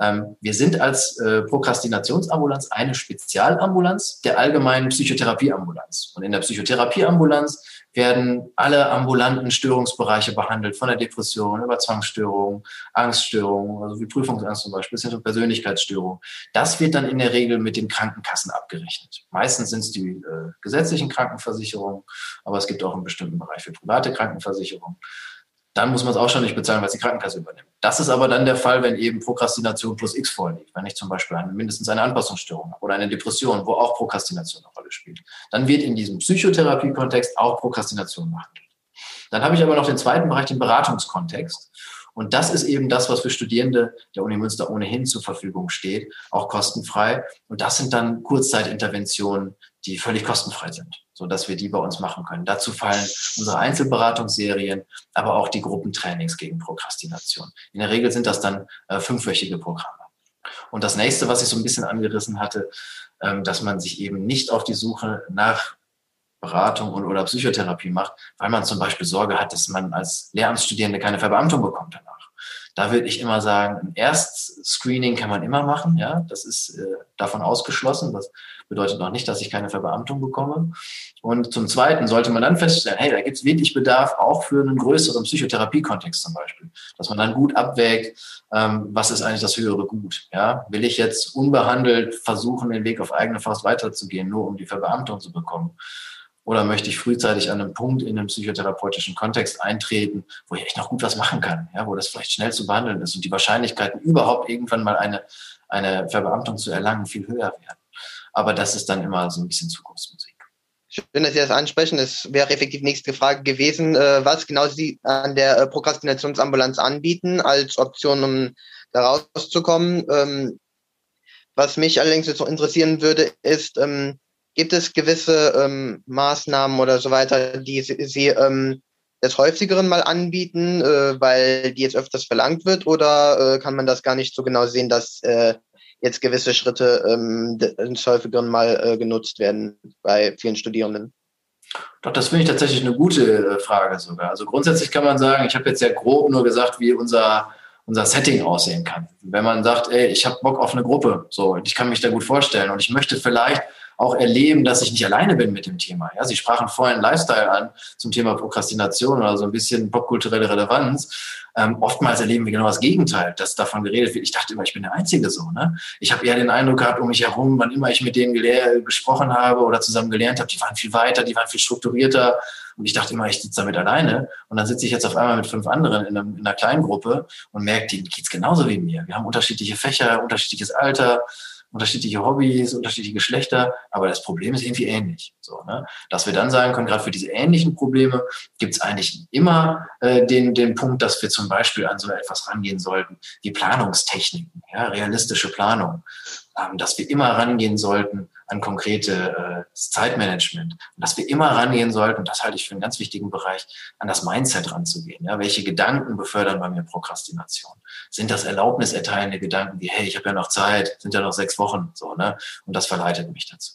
Ähm, wir sind als äh, Prokrastinationsambulanz eine Spezialambulanz der allgemeinen Psychotherapieambulanz. Und in der Psychotherapieambulanz werden alle ambulanten Störungsbereiche behandelt, von der Depression über Zwangsstörungen, Angststörungen, also wie Prüfungsangst zum Beispiel, bis hin zur Persönlichkeitsstörung. Das wird dann in der Regel mit den Krankenkassen abgerechnet. Meistens sind es die äh, gesetzlichen Krankenversicherungen, aber es gibt auch einen bestimmten Bereich für private Krankenversicherungen dann muss man es auch schon nicht bezahlen, weil es die Krankenkasse übernimmt. Das ist aber dann der Fall, wenn eben Prokrastination plus X vorliegt. Wenn ich zum Beispiel eine, mindestens eine Anpassungsstörung habe oder eine Depression, wo auch Prokrastination eine Rolle spielt. Dann wird in diesem Psychotherapie-Kontext auch Prokrastination behandelt. Dann habe ich aber noch den zweiten Bereich, den Beratungskontext. Und das ist eben das, was für Studierende der Uni Münster ohnehin zur Verfügung steht, auch kostenfrei. Und das sind dann Kurzzeitinterventionen, die völlig kostenfrei sind, so dass wir die bei uns machen können. Dazu fallen unsere Einzelberatungsserien, aber auch die Gruppentrainings gegen Prokrastination. In der Regel sind das dann äh, fünfwöchige Programme. Und das nächste, was ich so ein bisschen angerissen hatte, ähm, dass man sich eben nicht auf die Suche nach Beratung und, oder Psychotherapie macht, weil man zum Beispiel Sorge hat, dass man als Lehramtsstudierende keine Verbeamtung bekommt danach. Da würde ich immer sagen, ein Erstscreening kann man immer machen. Ja, das ist äh, davon ausgeschlossen. Das bedeutet noch nicht, dass ich keine Verbeamtung bekomme. Und zum Zweiten sollte man dann feststellen, hey, da gibt es wirklich Bedarf auch für einen größeren Psychotherapiekontext zum Beispiel, dass man dann gut abwägt, ähm, was ist eigentlich das höhere Gut. Ja, will ich jetzt unbehandelt versuchen, den Weg auf eigene Faust weiterzugehen, nur um die Verbeamtung zu bekommen? Oder möchte ich frühzeitig an einem Punkt in einem psychotherapeutischen Kontext eintreten, wo ich echt noch gut was machen kann, ja, wo das vielleicht schnell zu behandeln ist und die Wahrscheinlichkeiten überhaupt irgendwann mal eine, eine Verbeamtung zu erlangen viel höher werden. Aber das ist dann immer so ein bisschen Zukunftsmusik. Schön, dass Sie das ansprechen. Es wäre effektiv nächste Frage gewesen, äh, was genau Sie an der äh, Prokrastinationsambulanz anbieten als Option, um da rauszukommen. Ähm, was mich allerdings jetzt noch interessieren würde, ist, ähm, Gibt es gewisse ähm, Maßnahmen oder so weiter, die Sie, ähm, des häufigeren mal anbieten, äh, weil die jetzt öfters verlangt wird, oder äh, kann man das gar nicht so genau sehen, dass äh, jetzt gewisse Schritte ähm, des häufigeren mal äh, genutzt werden bei vielen Studierenden? Doch, das finde ich tatsächlich eine gute äh, Frage sogar. Also grundsätzlich kann man sagen, ich habe jetzt ja grob nur gesagt, wie unser unser Setting aussehen kann. Wenn man sagt, ey, ich habe Bock auf eine Gruppe, so, ich kann mich da gut vorstellen und ich möchte vielleicht auch erleben, dass ich nicht alleine bin mit dem Thema. Ja, Sie sprachen vorhin Lifestyle an zum Thema Prokrastination oder so ein bisschen popkulturelle Relevanz. Ähm, oftmals erleben wir genau das Gegenteil, dass davon geredet wird. Ich dachte immer, ich bin der Einzige so. Ne? Ich habe eher den Eindruck gehabt, um mich herum, wann immer ich mit denen gesprochen habe oder zusammen gelernt habe, die waren viel weiter, die waren viel strukturierter. Und ich dachte immer, ich sitze damit alleine. Und dann sitze ich jetzt auf einmal mit fünf anderen in, einem, in einer kleinen Gruppe und merke, denen geht's genauso wie mir. Wir haben unterschiedliche Fächer, unterschiedliches Alter, unterschiedliche Hobbys, unterschiedliche Geschlechter, aber das Problem ist irgendwie ähnlich. So, ne? Dass wir dann sagen können, gerade für diese ähnlichen Probleme gibt es eigentlich immer äh, den, den Punkt, dass wir zum Beispiel an so etwas rangehen sollten, wie Planungstechniken, ja, realistische Planung, ähm, dass wir immer rangehen sollten an konkrete äh, Zeitmanagement und dass wir immer rangehen sollten, und das halte ich für einen ganz wichtigen Bereich, an das Mindset ranzugehen. Ja? Welche Gedanken befördern bei mir Prokrastination? Sind das erlaubniserteilende Gedanken wie, hey, ich habe ja noch Zeit, sind ja noch sechs Wochen, so, ne? Und das verleitet mich dazu.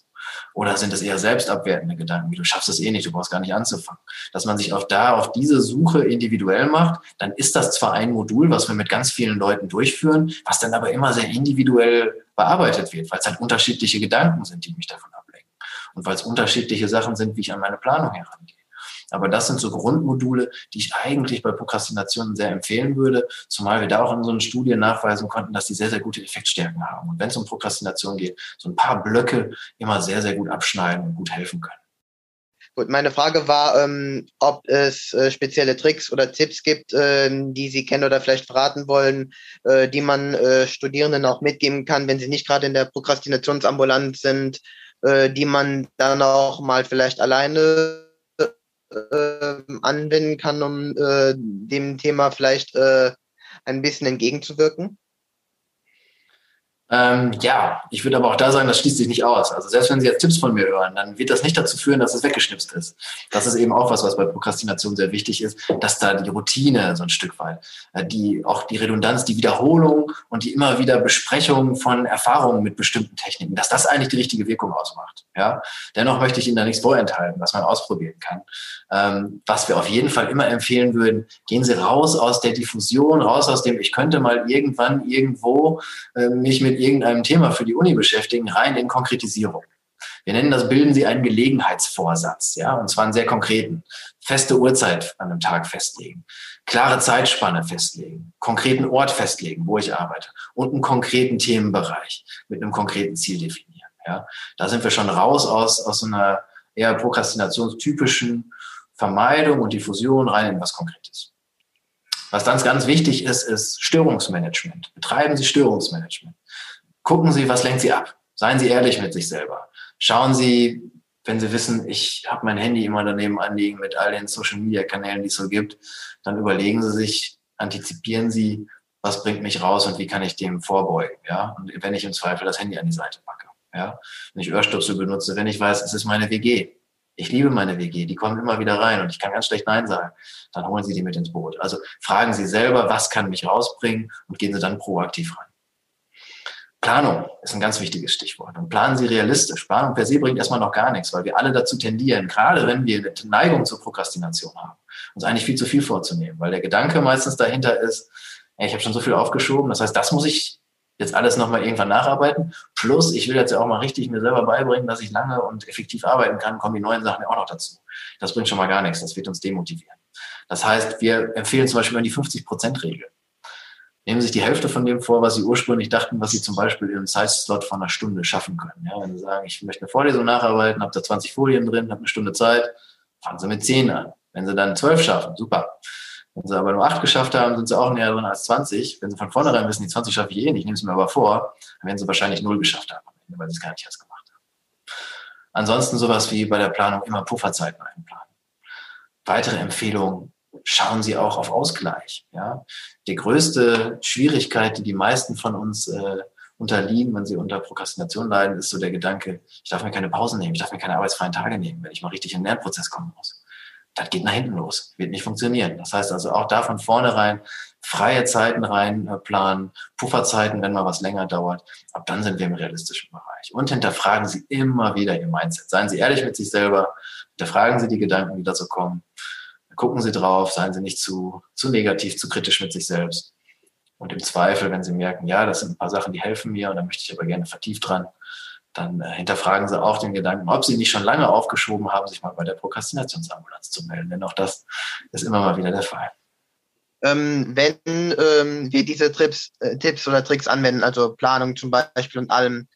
Oder sind es eher selbstabwertende Gedanken, wie du schaffst es eh nicht, du brauchst gar nicht anzufangen. Dass man sich auch da auf diese Suche individuell macht, dann ist das zwar ein Modul, was wir mit ganz vielen Leuten durchführen, was dann aber immer sehr individuell bearbeitet wird, weil es halt unterschiedliche Gedanken sind, die mich davon ablenken. Und weil es unterschiedliche Sachen sind, wie ich an meine Planung herangehe. Aber das sind so Grundmodule, die ich eigentlich bei Prokrastinationen sehr empfehlen würde, zumal wir da auch in so einer Studie nachweisen konnten, dass die sehr, sehr gute Effektstärken haben. Und wenn es um Prokrastination geht, so ein paar Blöcke immer sehr, sehr gut abschneiden und gut helfen können. Gut, meine Frage war, ähm, ob es äh, spezielle Tricks oder Tipps gibt, äh, die Sie kennen oder vielleicht verraten wollen, äh, die man äh, Studierenden auch mitgeben kann, wenn sie nicht gerade in der Prokrastinationsambulanz sind, äh, die man dann auch mal vielleicht alleine äh, anwenden kann, um äh, dem Thema vielleicht äh, ein bisschen entgegenzuwirken? Ähm, ja, ich würde aber auch da sagen, das schließt sich nicht aus. Also selbst wenn Sie jetzt Tipps von mir hören, dann wird das nicht dazu führen, dass es weggeschnipst ist. Das ist eben auch was, was bei Prokrastination sehr wichtig ist, dass da die Routine so ein Stück weit, äh, die auch die Redundanz, die Wiederholung und die immer wieder Besprechung von Erfahrungen mit bestimmten Techniken, dass das eigentlich die richtige Wirkung ausmacht. Ja, dennoch möchte ich Ihnen da nichts vorenthalten, was man ausprobieren kann. Ähm, was wir auf jeden Fall immer empfehlen würden: Gehen Sie raus aus der Diffusion, raus aus dem, ich könnte mal irgendwann irgendwo äh, mich mit irgendeinem Thema für die Uni beschäftigen, rein in Konkretisierung. Wir nennen das, bilden Sie einen Gelegenheitsvorsatz, ja, und zwar einen sehr konkreten. Feste Uhrzeit an einem Tag festlegen, klare Zeitspanne festlegen, konkreten Ort festlegen, wo ich arbeite und einen konkreten Themenbereich mit einem konkreten Ziel definieren, ja. Da sind wir schon raus aus, aus so einer eher prokrastinationstypischen Vermeidung und Diffusion rein in was Konkretes. Was ganz, ganz wichtig ist, ist Störungsmanagement. Betreiben Sie Störungsmanagement. Gucken Sie, was lenkt Sie ab. Seien Sie ehrlich mit sich selber. Schauen Sie, wenn Sie wissen, ich habe mein Handy immer daneben anliegen mit all den Social-Media-Kanälen, die es so gibt, dann überlegen Sie sich, antizipieren Sie, was bringt mich raus und wie kann ich dem vorbeugen. Ja? Und wenn ich im Zweifel das Handy an die Seite packe. Ja? Wenn ich Ohrstöpsel benutze, wenn ich weiß, es ist meine WG. Ich liebe meine WG, die kommen immer wieder rein und ich kann ganz schlecht Nein sagen. Dann holen Sie die mit ins Boot. Also fragen Sie selber, was kann mich rausbringen und gehen Sie dann proaktiv rein. Planung ist ein ganz wichtiges Stichwort. Und planen Sie realistisch. Planung per se bringt erstmal noch gar nichts, weil wir alle dazu tendieren, gerade wenn wir eine Neigung zur Prokrastination haben, uns eigentlich viel zu viel vorzunehmen, weil der Gedanke meistens dahinter ist, ey, ich habe schon so viel aufgeschoben, das heißt, das muss ich jetzt alles nochmal irgendwann nacharbeiten. Plus, ich will jetzt ja auch mal richtig mir selber beibringen, dass ich lange und effektiv arbeiten kann, kommen die neuen Sachen ja auch noch dazu. Das bringt schon mal gar nichts, das wird uns demotivieren. Das heißt, wir empfehlen zum Beispiel die 50-Prozent-Regel nehmen sich die Hälfte von dem vor, was sie ursprünglich dachten, was sie zum Beispiel in einem Size-Slot von einer Stunde schaffen können. Ja, wenn sie sagen, ich möchte eine Vorlesung nacharbeiten, habe da 20 Folien drin, habe eine Stunde Zeit, fangen sie mit 10 an. Wenn sie dann 12 schaffen, super. Wenn sie aber nur 8 geschafft haben, sind sie auch näher drin als 20. Wenn sie von vornherein wissen, die 20 schaffe ich eh nicht, ich nehme es mir aber vor, dann werden sie wahrscheinlich 0 geschafft haben, weil sie es gar nicht erst gemacht haben. Ansonsten sowas wie bei der Planung immer Pufferzeiten einplanen. Weitere Empfehlungen, schauen Sie auch auf Ausgleich. Ja? Die größte Schwierigkeit, die die meisten von uns äh, unterliegen, wenn sie unter Prokrastination leiden, ist so der Gedanke, ich darf mir keine Pausen nehmen, ich darf mir keine arbeitsfreien Tage nehmen, wenn ich mal richtig in den Lernprozess kommen muss. Das geht nach hinten los, wird nicht funktionieren. Das heißt also auch da von vornherein freie Zeiten reinplanen, Pufferzeiten, wenn mal was länger dauert. Ab dann sind wir im realistischen Bereich. Und hinterfragen Sie immer wieder Ihr Mindset. Seien Sie ehrlich mit sich selber, hinterfragen Sie die Gedanken, die dazu kommen gucken Sie drauf, seien Sie nicht zu, zu negativ, zu kritisch mit sich selbst. Und im Zweifel, wenn Sie merken, ja, das sind ein paar Sachen, die helfen mir und da möchte ich aber gerne vertieft dran, dann äh, hinterfragen Sie auch den Gedanken, ob Sie nicht schon lange aufgeschoben haben, sich mal bei der Prokrastinationsambulanz zu melden. Denn auch das ist immer mal wieder der Fall. Ähm, wenn ähm, wir diese Trips, äh, Tipps oder Tricks anwenden, also Planung zum Beispiel und allem,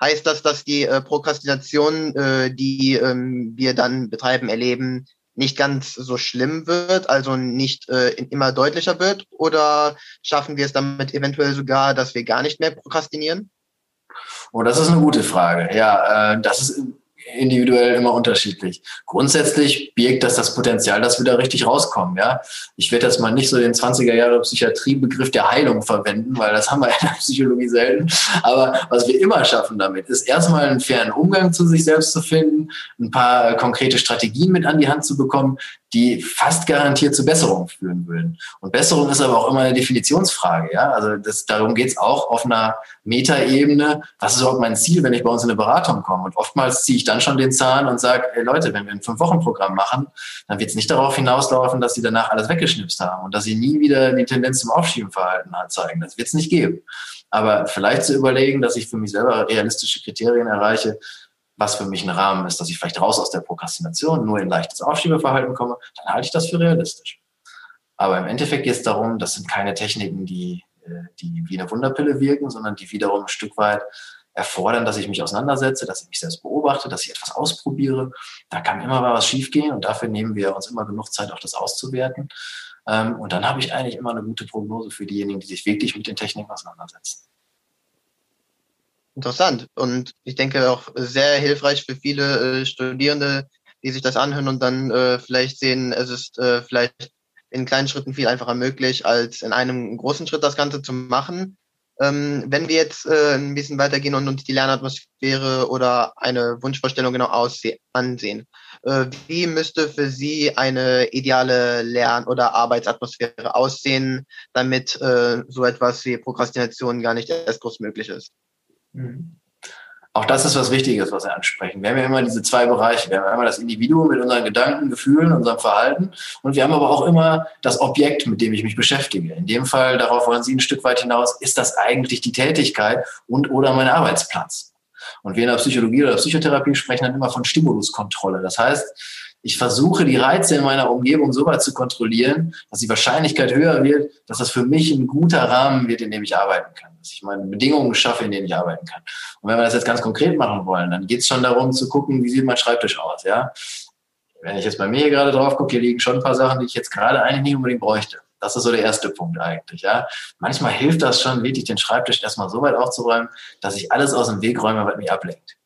heißt das, dass die äh, Prokrastination, äh, die ähm, wir dann betreiben, erleben, nicht ganz so schlimm wird, also nicht äh, immer deutlicher wird? Oder schaffen wir es damit eventuell sogar, dass wir gar nicht mehr prokrastinieren? Oh, das ist eine gute Frage. Ja, äh, das ist individuell immer unterschiedlich. Grundsätzlich birgt das das Potenzial, dass wir da richtig rauskommen. Ja, ich werde jetzt mal nicht so den 20er Jahre Psychiatriebegriff der Heilung verwenden, weil das *laughs* haben wir in der Psychologie selten. Aber was wir immer schaffen damit, ist erstmal einen fairen Umgang zu sich selbst zu finden, ein paar konkrete Strategien mit an die Hand zu bekommen, die fast garantiert zu Besserung führen würden. Und Besserung ist aber auch immer eine Definitionsfrage. Ja? Also das, darum geht es auch auf einer Metaebene. Was ist überhaupt mein Ziel, wenn ich bei uns in eine Beratung komme? Und oftmals ziehe ich dann schon den Zahn und sage, hey Leute, wenn wir ein Fünf-Wochen-Programm machen, dann wird es nicht darauf hinauslaufen, dass sie danach alles weggeschnipst haben und dass sie nie wieder die Tendenz zum Aufschiebenverhalten zeigen. Das wird es nicht geben. Aber vielleicht zu überlegen, dass ich für mich selber realistische Kriterien erreiche, was für mich ein Rahmen ist, dass ich vielleicht raus aus der Prokrastination nur in leichtes Aufschiebeverhalten komme, dann halte ich das für realistisch. Aber im Endeffekt geht es darum, das sind keine Techniken, die, äh, die wie eine Wunderpille wirken, sondern die wiederum ein Stück weit erfordern, dass ich mich auseinandersetze, dass ich mich selbst beobachte, dass ich etwas ausprobiere. Da kann immer mal was schiefgehen und dafür nehmen wir uns immer genug Zeit, auch das auszuwerten. Ähm, und dann habe ich eigentlich immer eine gute Prognose für diejenigen, die sich wirklich mit den Techniken auseinandersetzen. Interessant und ich denke auch sehr hilfreich für viele äh, Studierende, die sich das anhören und dann äh, vielleicht sehen, es ist äh, vielleicht in kleinen Schritten viel einfacher möglich, als in einem großen Schritt das Ganze zu machen. Ähm, wenn wir jetzt äh, ein bisschen weitergehen und uns die Lernatmosphäre oder eine Wunschvorstellung genau ansehen, äh, wie müsste für Sie eine ideale Lern- oder Arbeitsatmosphäre aussehen, damit äh, so etwas wie Prokrastination gar nicht erst groß möglich ist? Mhm. Auch das ist was Wichtiges, was wir ansprechen. Wir haben ja immer diese zwei Bereiche. Wir haben einmal das Individuum mit unseren Gedanken, Gefühlen, unserem Verhalten. Und wir haben aber auch immer das Objekt, mit dem ich mich beschäftige. In dem Fall, darauf wollen Sie ein Stück weit hinaus, ist das eigentlich die Tätigkeit und oder mein Arbeitsplatz? Und wir in der Psychologie oder Psychotherapie sprechen dann immer von Stimuluskontrolle. Das heißt, ich versuche die Reize in meiner Umgebung so weit zu kontrollieren, dass die Wahrscheinlichkeit höher wird, dass das für mich ein guter Rahmen wird, in dem ich arbeiten kann. Dass ich meine Bedingungen schaffe, in denen ich arbeiten kann. Und wenn wir das jetzt ganz konkret machen wollen, dann geht es schon darum zu gucken, wie sieht mein Schreibtisch aus. Ja? Wenn ich jetzt bei mir hier gerade drauf gucke, hier liegen schon ein paar Sachen, die ich jetzt gerade eigentlich nicht unbedingt bräuchte. Das ist so der erste Punkt eigentlich. Ja. Manchmal hilft das schon, wirklich den Schreibtisch erstmal so weit aufzuräumen, dass ich alles aus dem Weg räume, was mich ablenkt.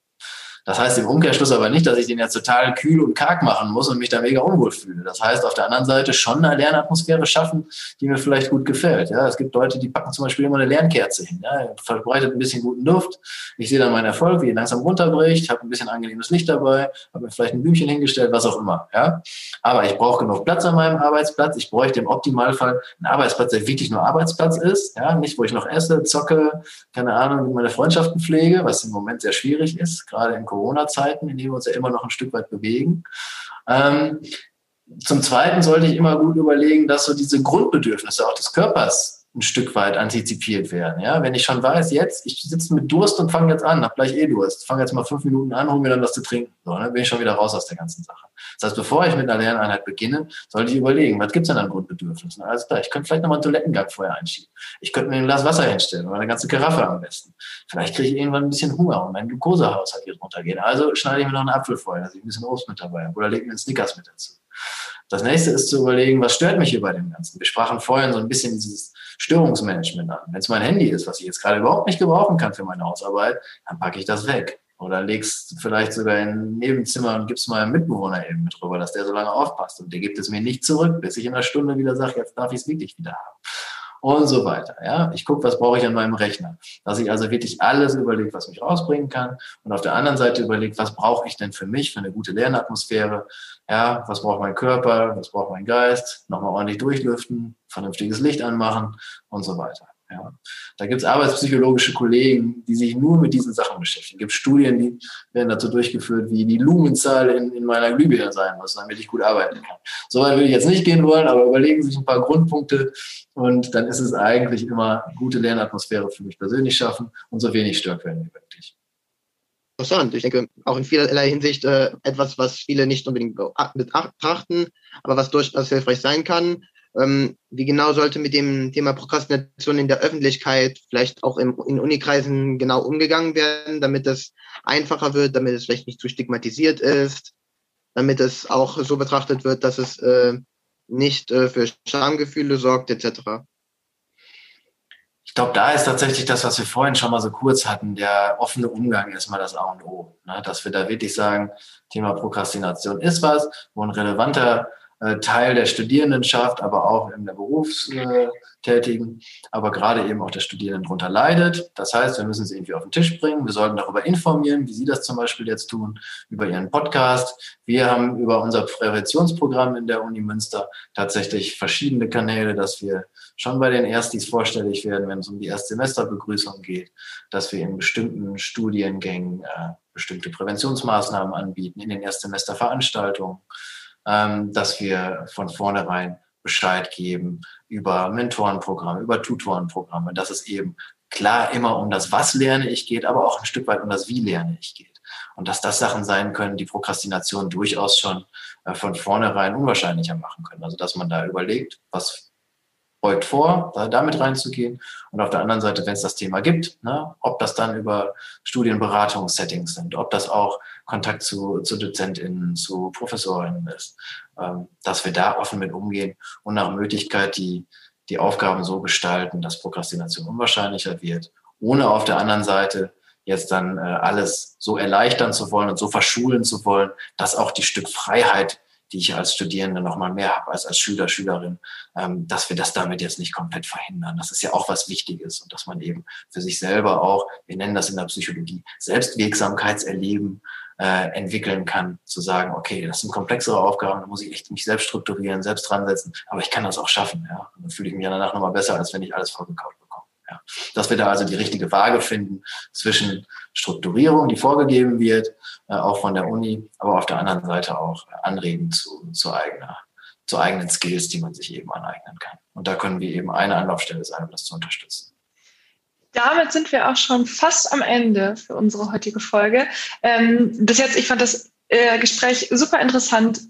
Das heißt im Umkehrschluss aber nicht, dass ich den jetzt total kühl und karg machen muss und mich da mega unwohl fühle. Das heißt auf der anderen Seite schon eine Lernatmosphäre schaffen, die mir vielleicht gut gefällt. Ja, es gibt Leute, die packen zum Beispiel immer eine Lernkerze hin. Ja, verbreitet ein bisschen guten Duft. Ich sehe dann meinen Erfolg, wie er langsam runterbricht, habe ein bisschen angenehmes Licht dabei, habe mir vielleicht ein Blümchen hingestellt, was auch immer. Ja, aber ich brauche genug Platz an meinem Arbeitsplatz. Ich bräuchte im Optimalfall einen Arbeitsplatz, der wirklich nur Arbeitsplatz ist. Ja, nicht, wo ich noch esse, zocke, keine Ahnung, meine Freundschaften pflege, was im Moment sehr schwierig ist, gerade in Corona-Zeiten, in denen wir uns ja immer noch ein Stück weit bewegen. Ähm, zum Zweiten sollte ich immer gut überlegen, dass so diese Grundbedürfnisse auch des Körpers ein Stück weit antizipiert werden. Ja, wenn ich schon weiß, jetzt, ich sitze mit Durst und fange jetzt an, habe gleich eh Durst, fange jetzt mal fünf Minuten an, hole mir dann was zu trinken. So, dann bin ich schon wieder raus aus der ganzen Sache. Das heißt, bevor ich mit einer Lerneinheit beginne, sollte ich überlegen, was gibt's denn an Grundbedürfnissen? Alles klar, ich könnte vielleicht nochmal einen Toilettengang vorher einschieben. Ich könnte mir ein Glas Wasser hinstellen oder eine ganze Karaffe am besten. Vielleicht kriege ich irgendwann ein bisschen Hunger und mein Glukosehaushalt wird runtergehen. Also schneide ich mir noch einen Apfel vorher, dass ich ein bisschen Obst mit dabei habe oder lege mir einen Snickers mit dazu. Das nächste ist zu überlegen, was stört mich hier bei dem Ganzen? Wir sprachen vorhin so ein bisschen dieses Störungsmanagement an. Wenn es mein Handy ist, was ich jetzt gerade überhaupt nicht gebrauchen kann für meine Hausarbeit, dann packe ich das weg. Oder legst vielleicht sogar in ein Nebenzimmer und gibst meinem Mitbewohner eben mit rüber, dass der so lange aufpasst. Und der gibt es mir nicht zurück, bis ich in einer Stunde wieder sage, jetzt darf ich es wirklich wieder haben und so weiter. Ja, ich gucke, was brauche ich an meinem Rechner, dass ich also wirklich alles überlege, was mich rausbringen kann und auf der anderen Seite überlege, was brauche ich denn für mich für eine gute Lernatmosphäre? Ja, was braucht mein Körper, was braucht mein Geist? Nochmal ordentlich durchlüften, vernünftiges Licht anmachen und so weiter. Ja. Da gibt es arbeitspsychologische Kollegen, die sich nur mit diesen Sachen beschäftigen. Es gibt Studien, die werden dazu durchgeführt, wie die Lumenzahl in, in meiner Glühbirne sein muss, damit ich gut arbeiten kann. So weit will ich jetzt nicht gehen wollen, aber überlegen Sie sich ein paar Grundpunkte und dann ist es eigentlich immer gute Lernatmosphäre für mich persönlich schaffen und so wenig Störquellen wie möglich. Interessant. Ich denke, auch in vielerlei Hinsicht äh, etwas, was viele nicht unbedingt betrachten, aber was durchaus hilfreich sein kann. Ähm, wie genau sollte mit dem Thema Prokrastination in der Öffentlichkeit, vielleicht auch im, in Unikreisen genau umgegangen werden, damit es einfacher wird, damit es vielleicht nicht zu stigmatisiert ist, damit es auch so betrachtet wird, dass es äh, nicht äh, für Schamgefühle sorgt, etc. Ich glaube, da ist tatsächlich das, was wir vorhin schon mal so kurz hatten, der offene Umgang ist mal das A und O. Ne? Dass wir da wirklich sagen, Thema Prokrastination ist was, wo ein relevanter Teil der Studierendenschaft, aber auch in der Berufstätigen, aber gerade eben auch der Studierenden darunter leidet. Das heißt, wir müssen sie irgendwie auf den Tisch bringen. Wir sollten darüber informieren, wie Sie das zum Beispiel jetzt tun, über Ihren Podcast. Wir haben über unser Präventionsprogramm in der Uni Münster tatsächlich verschiedene Kanäle, dass wir schon bei den Erstis vorstellig werden, wenn es um die Erstsemesterbegrüßung geht, dass wir in bestimmten Studiengängen äh, bestimmte Präventionsmaßnahmen anbieten, in den Erstsemesterveranstaltungen ähm, dass wir von vornherein Bescheid geben über Mentorenprogramme, über Tutorenprogramme, dass es eben klar immer um das Was lerne ich geht, aber auch ein Stück weit um das Wie lerne ich geht. Und dass das Sachen sein können, die Prokrastination durchaus schon äh, von vornherein unwahrscheinlicher machen können. Also dass man da überlegt, was beugt vor, da, damit reinzugehen. Und auf der anderen Seite, wenn es das Thema gibt, ne, ob das dann über Studienberatungssettings sind, ob das auch Kontakt zu, zu DozentInnen, zu ProfessorInnen ist, ähm, dass wir da offen mit umgehen und nach Möglichkeit die, die Aufgaben so gestalten, dass Prokrastination unwahrscheinlicher wird, ohne auf der anderen Seite jetzt dann äh, alles so erleichtern zu wollen und so verschulen zu wollen, dass auch die Stück Freiheit, die ich als Studierende noch mal mehr habe als als Schüler, Schülerin, ähm, dass wir das damit jetzt nicht komplett verhindern. Das ist ja auch was Wichtiges und dass man eben für sich selber auch, wir nennen das in der Psychologie, Selbstwirksamkeitserleben äh, entwickeln kann, zu sagen, okay, das sind komplexere Aufgaben, da muss ich echt mich selbst strukturieren, selbst dran setzen, aber ich kann das auch schaffen. Ja? Und dann fühle ich mich danach nochmal besser, als wenn ich alles vorgekaut bekomme. Ja. Dass wir da also die richtige Waage finden zwischen Strukturierung, die vorgegeben wird, äh, auch von der Uni, aber auf der anderen Seite auch Anregen zu, zu, eigener, zu eigenen Skills, die man sich eben aneignen kann. Und da können wir eben eine Anlaufstelle sein, um das zu unterstützen. Damit sind wir auch schon fast am Ende für unsere heutige Folge. Ähm, bis jetzt, ich fand das äh, Gespräch super interessant,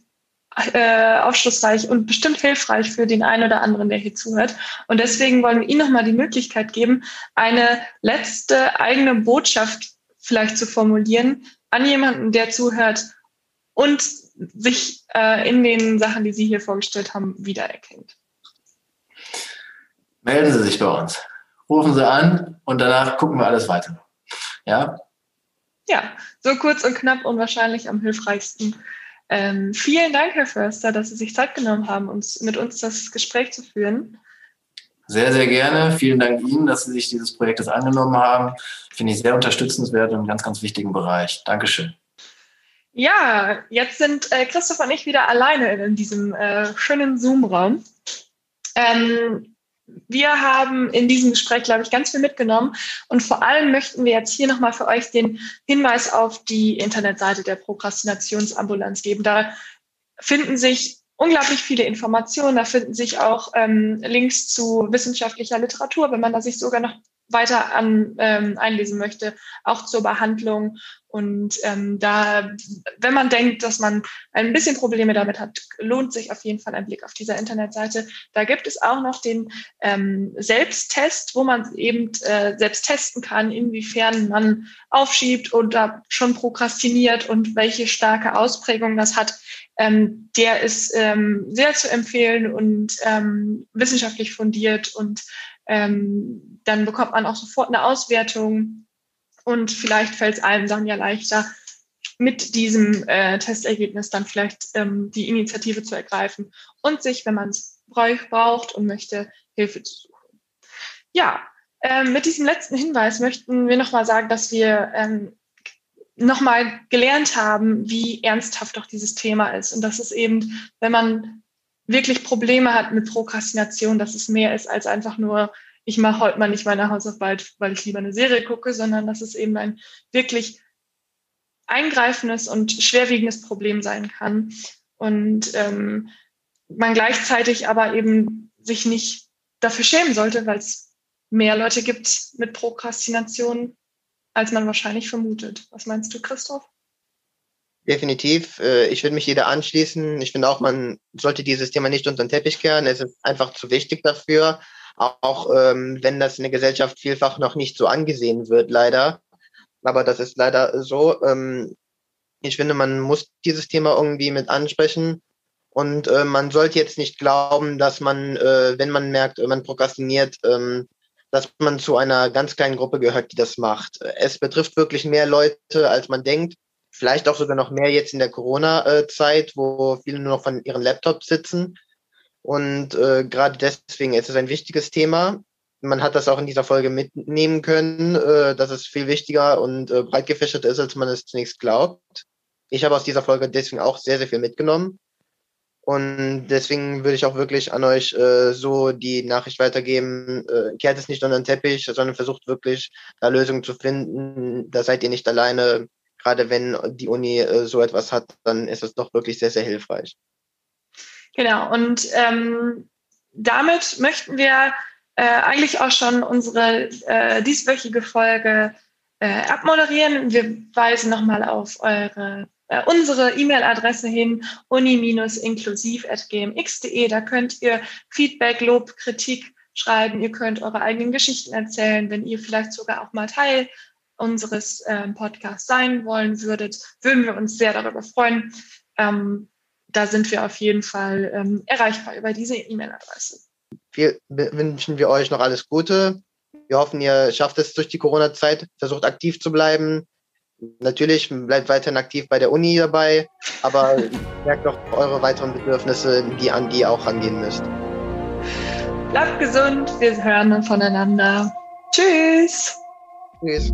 äh, aufschlussreich und bestimmt hilfreich für den einen oder anderen, der hier zuhört. Und deswegen wollen wir Ihnen nochmal die Möglichkeit geben, eine letzte eigene Botschaft vielleicht zu formulieren an jemanden, der zuhört und sich äh, in den Sachen, die Sie hier vorgestellt haben, wiedererkennt. Melden Sie sich bei uns rufen Sie an und danach gucken wir alles weiter. Ja? Ja, so kurz und knapp und wahrscheinlich am hilfreichsten. Ähm, vielen Dank, Herr Förster, dass Sie sich Zeit genommen haben, uns, mit uns das Gespräch zu führen. Sehr, sehr gerne. Vielen Dank Ihnen, dass Sie sich dieses Projektes angenommen haben. Finde ich sehr unterstützenswert und einen ganz, ganz wichtigen Bereich. Dankeschön. Ja, jetzt sind äh, Christoph und ich wieder alleine in, in diesem äh, schönen Zoom-Raum. Ähm, wir haben in diesem Gespräch, glaube ich, ganz viel mitgenommen. Und vor allem möchten wir jetzt hier nochmal für euch den Hinweis auf die Internetseite der Prokrastinationsambulanz geben. Da finden sich unglaublich viele Informationen. Da finden sich auch ähm, Links zu wissenschaftlicher Literatur, wenn man da sich sogar noch weiter an, ähm, einlesen möchte, auch zur Behandlung. Und ähm, da, wenn man denkt, dass man ein bisschen Probleme damit hat, lohnt sich auf jeden Fall ein Blick auf dieser Internetseite. Da gibt es auch noch den ähm, Selbsttest, wo man eben äh, selbst testen kann, inwiefern man aufschiebt oder schon prokrastiniert und welche starke Ausprägung das hat. Ähm, der ist ähm, sehr zu empfehlen und ähm, wissenschaftlich fundiert und ähm, dann bekommt man auch sofort eine Auswertung und vielleicht fällt es einem dann ja leichter, mit diesem äh, Testergebnis dann vielleicht ähm, die Initiative zu ergreifen und sich, wenn man es braucht und möchte, Hilfe zu suchen. Ja, ähm, mit diesem letzten Hinweis möchten wir nochmal sagen, dass wir ähm, nochmal gelernt haben, wie ernsthaft doch dieses Thema ist und dass es eben, wenn man wirklich Probleme hat mit Prokrastination, dass es mehr ist als einfach nur, ich mache heute mal nicht meine Hausarbeit, weil ich lieber eine Serie gucke, sondern dass es eben ein wirklich eingreifendes und schwerwiegendes Problem sein kann. Und ähm, man gleichzeitig aber eben sich nicht dafür schämen sollte, weil es mehr Leute gibt mit Prokrastination, als man wahrscheinlich vermutet. Was meinst du, Christoph? Definitiv. Äh, ich würde mich jeder anschließen. Ich finde auch, man sollte dieses Thema nicht unter den Teppich kehren. Es ist einfach zu wichtig dafür. Auch ähm, wenn das in der Gesellschaft vielfach noch nicht so angesehen wird, leider. Aber das ist leider so. Ähm, ich finde, man muss dieses Thema irgendwie mit ansprechen. Und äh, man sollte jetzt nicht glauben, dass man, äh, wenn man merkt, man prokrastiniert, ähm, dass man zu einer ganz kleinen Gruppe gehört, die das macht. Es betrifft wirklich mehr Leute, als man denkt vielleicht auch sogar noch mehr jetzt in der Corona-Zeit, wo viele nur noch von ihren Laptops sitzen. Und äh, gerade deswegen ist es ein wichtiges Thema. Man hat das auch in dieser Folge mitnehmen können, äh, dass es viel wichtiger und äh, breit gefächert ist, als man es zunächst glaubt. Ich habe aus dieser Folge deswegen auch sehr, sehr viel mitgenommen. Und deswegen würde ich auch wirklich an euch äh, so die Nachricht weitergeben, äh, kehrt es nicht unter den Teppich, sondern versucht wirklich da Lösungen zu finden. Da seid ihr nicht alleine gerade wenn die Uni äh, so etwas hat, dann ist es doch wirklich sehr, sehr hilfreich. Genau, und ähm, damit möchten wir äh, eigentlich auch schon unsere äh, dieswöchige Folge äh, abmoderieren. Wir weisen nochmal auf eure äh, unsere E-Mail-Adresse hin, uni-inklusiv.gmx.de. Da könnt ihr Feedback, Lob, Kritik schreiben. Ihr könnt eure eigenen Geschichten erzählen, wenn ihr vielleicht sogar auch mal Teil unseres ähm, Podcasts sein wollen würdet, würden wir uns sehr darüber freuen. Ähm, da sind wir auf jeden Fall ähm, erreichbar über diese E-Mail-Adresse. Wir wünschen wir euch noch alles Gute. Wir hoffen, ihr schafft es durch die Corona-Zeit, versucht aktiv zu bleiben. Natürlich bleibt weiterhin aktiv bei der Uni dabei, aber *laughs* merkt doch eure weiteren Bedürfnisse, die an die auch rangehen müsst. Bleibt gesund, wir hören voneinander. Tschüss. Tschüss.